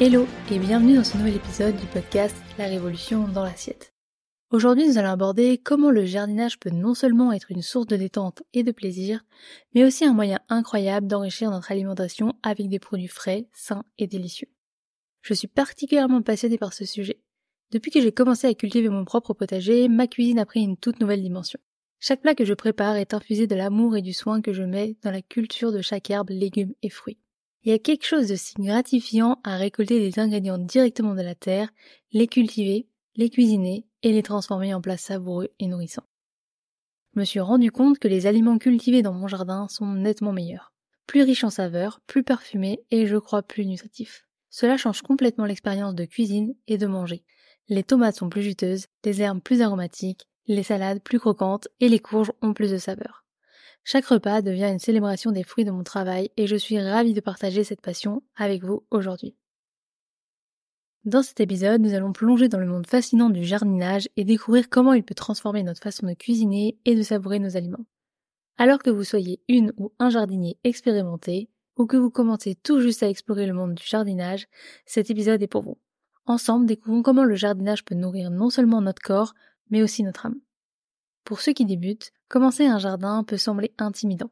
Hello et bienvenue dans ce nouvel épisode du podcast La Révolution dans l'assiette. Aujourd'hui nous allons aborder comment le jardinage peut non seulement être une source de détente et de plaisir, mais aussi un moyen incroyable d'enrichir notre alimentation avec des produits frais, sains et délicieux. Je suis particulièrement passionnée par ce sujet. Depuis que j'ai commencé à cultiver mon propre potager, ma cuisine a pris une toute nouvelle dimension. Chaque plat que je prépare est infusé de l'amour et du soin que je mets dans la culture de chaque herbe, légume et fruit. Il y a quelque chose de si gratifiant à récolter des ingrédients directement de la terre, les cultiver, les cuisiner et les transformer en plats savoureux et nourrissants. Je me suis rendu compte que les aliments cultivés dans mon jardin sont nettement meilleurs. Plus riches en saveurs, plus parfumés et je crois plus nutritifs. Cela change complètement l'expérience de cuisine et de manger. Les tomates sont plus juteuses, les herbes plus aromatiques, les salades plus croquantes et les courges ont plus de saveur. Chaque repas devient une célébration des fruits de mon travail et je suis ravie de partager cette passion avec vous aujourd'hui. Dans cet épisode, nous allons plonger dans le monde fascinant du jardinage et découvrir comment il peut transformer notre façon de cuisiner et de savourer nos aliments. Alors que vous soyez une ou un jardinier expérimenté, ou que vous commencez tout juste à explorer le monde du jardinage, cet épisode est pour vous. Ensemble, découvrons comment le jardinage peut nourrir non seulement notre corps, mais aussi notre âme. Pour ceux qui débutent, commencer un jardin peut sembler intimidant.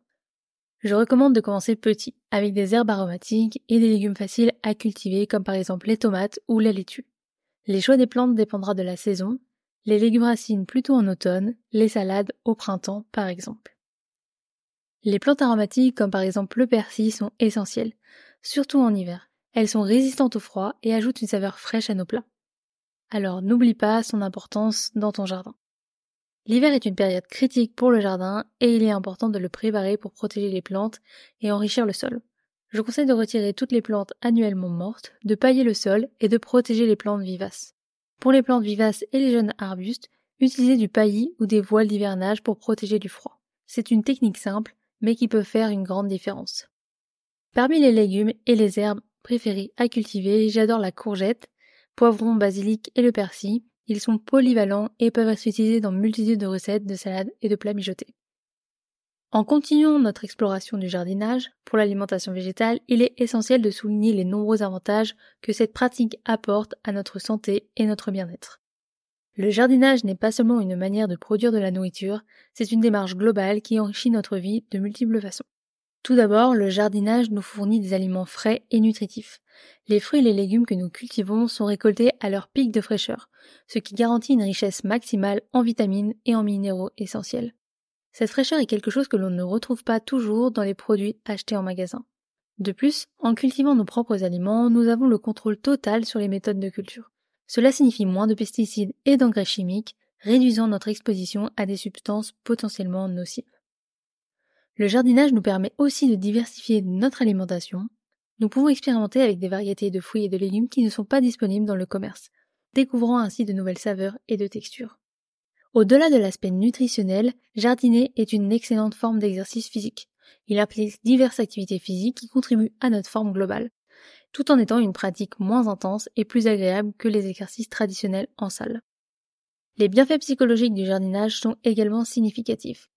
Je recommande de commencer petit, avec des herbes aromatiques et des légumes faciles à cultiver comme par exemple les tomates ou la laitue. Les choix des plantes dépendra de la saison, les légumes racines plutôt en automne, les salades au printemps par exemple. Les plantes aromatiques comme par exemple le persil sont essentielles, surtout en hiver. Elles sont résistantes au froid et ajoutent une saveur fraîche à nos plats. Alors n'oublie pas son importance dans ton jardin. L'hiver est une période critique pour le jardin et il est important de le préparer pour protéger les plantes et enrichir le sol. Je conseille de retirer toutes les plantes annuellement mortes, de pailler le sol et de protéger les plantes vivaces. Pour les plantes vivaces et les jeunes arbustes, utilisez du paillis ou des voiles d'hivernage pour protéger du froid. C'est une technique simple, mais qui peut faire une grande différence. Parmi les légumes et les herbes préférées à cultiver, j'adore la courgette, poivron, basilic et le persil, ils sont polyvalents et peuvent être utilisés dans multitude de recettes, de salades et de plats mijotés. En continuant notre exploration du jardinage, pour l'alimentation végétale, il est essentiel de souligner les nombreux avantages que cette pratique apporte à notre santé et notre bien-être. Le jardinage n'est pas seulement une manière de produire de la nourriture, c'est une démarche globale qui enrichit notre vie de multiples façons. Tout d'abord, le jardinage nous fournit des aliments frais et nutritifs. Les fruits et les légumes que nous cultivons sont récoltés à leur pic de fraîcheur, ce qui garantit une richesse maximale en vitamines et en minéraux essentiels. Cette fraîcheur est quelque chose que l'on ne retrouve pas toujours dans les produits achetés en magasin. De plus, en cultivant nos propres aliments, nous avons le contrôle total sur les méthodes de culture. Cela signifie moins de pesticides et d'engrais chimiques, réduisant notre exposition à des substances potentiellement nocives. Le jardinage nous permet aussi de diversifier notre alimentation. Nous pouvons expérimenter avec des variétés de fruits et de légumes qui ne sont pas disponibles dans le commerce, découvrant ainsi de nouvelles saveurs et de textures. Au-delà de l'aspect nutritionnel, jardiner est une excellente forme d'exercice physique. Il implique diverses activités physiques qui contribuent à notre forme globale, tout en étant une pratique moins intense et plus agréable que les exercices traditionnels en salle. Les bienfaits psychologiques du jardinage sont également significatifs.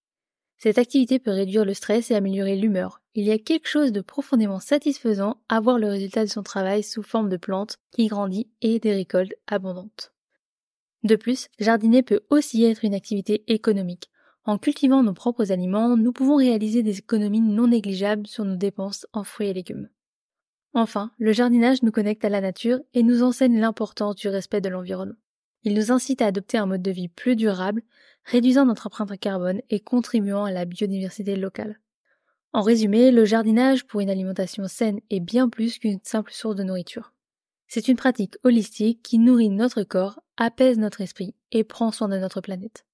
Cette activité peut réduire le stress et améliorer l'humeur. Il y a quelque chose de profondément satisfaisant à voir le résultat de son travail sous forme de plantes qui grandit et des récoltes abondantes. De plus, jardiner peut aussi être une activité économique. En cultivant nos propres aliments, nous pouvons réaliser des économies non négligeables sur nos dépenses en fruits et légumes. Enfin, le jardinage nous connecte à la nature et nous enseigne l'importance du respect de l'environnement. Il nous incite à adopter un mode de vie plus durable, réduisant notre empreinte carbone et contribuant à la biodiversité locale. En résumé, le jardinage pour une alimentation saine est bien plus qu'une simple source de nourriture. C'est une pratique holistique qui nourrit notre corps, apaise notre esprit et prend soin de notre planète.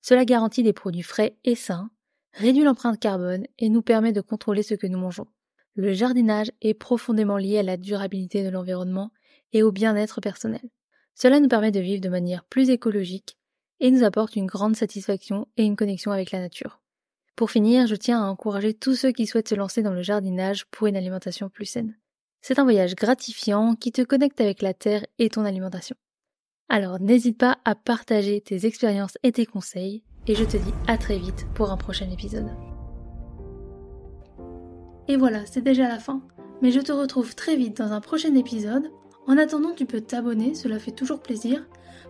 Cela garantit des produits frais et sains, réduit l'empreinte carbone et nous permet de contrôler ce que nous mangeons. Le jardinage est profondément lié à la durabilité de l'environnement et au bien-être personnel. Cela nous permet de vivre de manière plus écologique et nous apporte une grande satisfaction et une connexion avec la nature. Pour finir, je tiens à encourager tous ceux qui souhaitent se lancer dans le jardinage pour une alimentation plus saine. C'est un voyage gratifiant qui te connecte avec la terre et ton alimentation. Alors n'hésite pas à partager tes expériences et tes conseils et je te dis à très vite pour un prochain épisode. Et voilà, c'est déjà la fin. Mais je te retrouve très vite dans un prochain épisode. En attendant, tu peux t'abonner, cela fait toujours plaisir,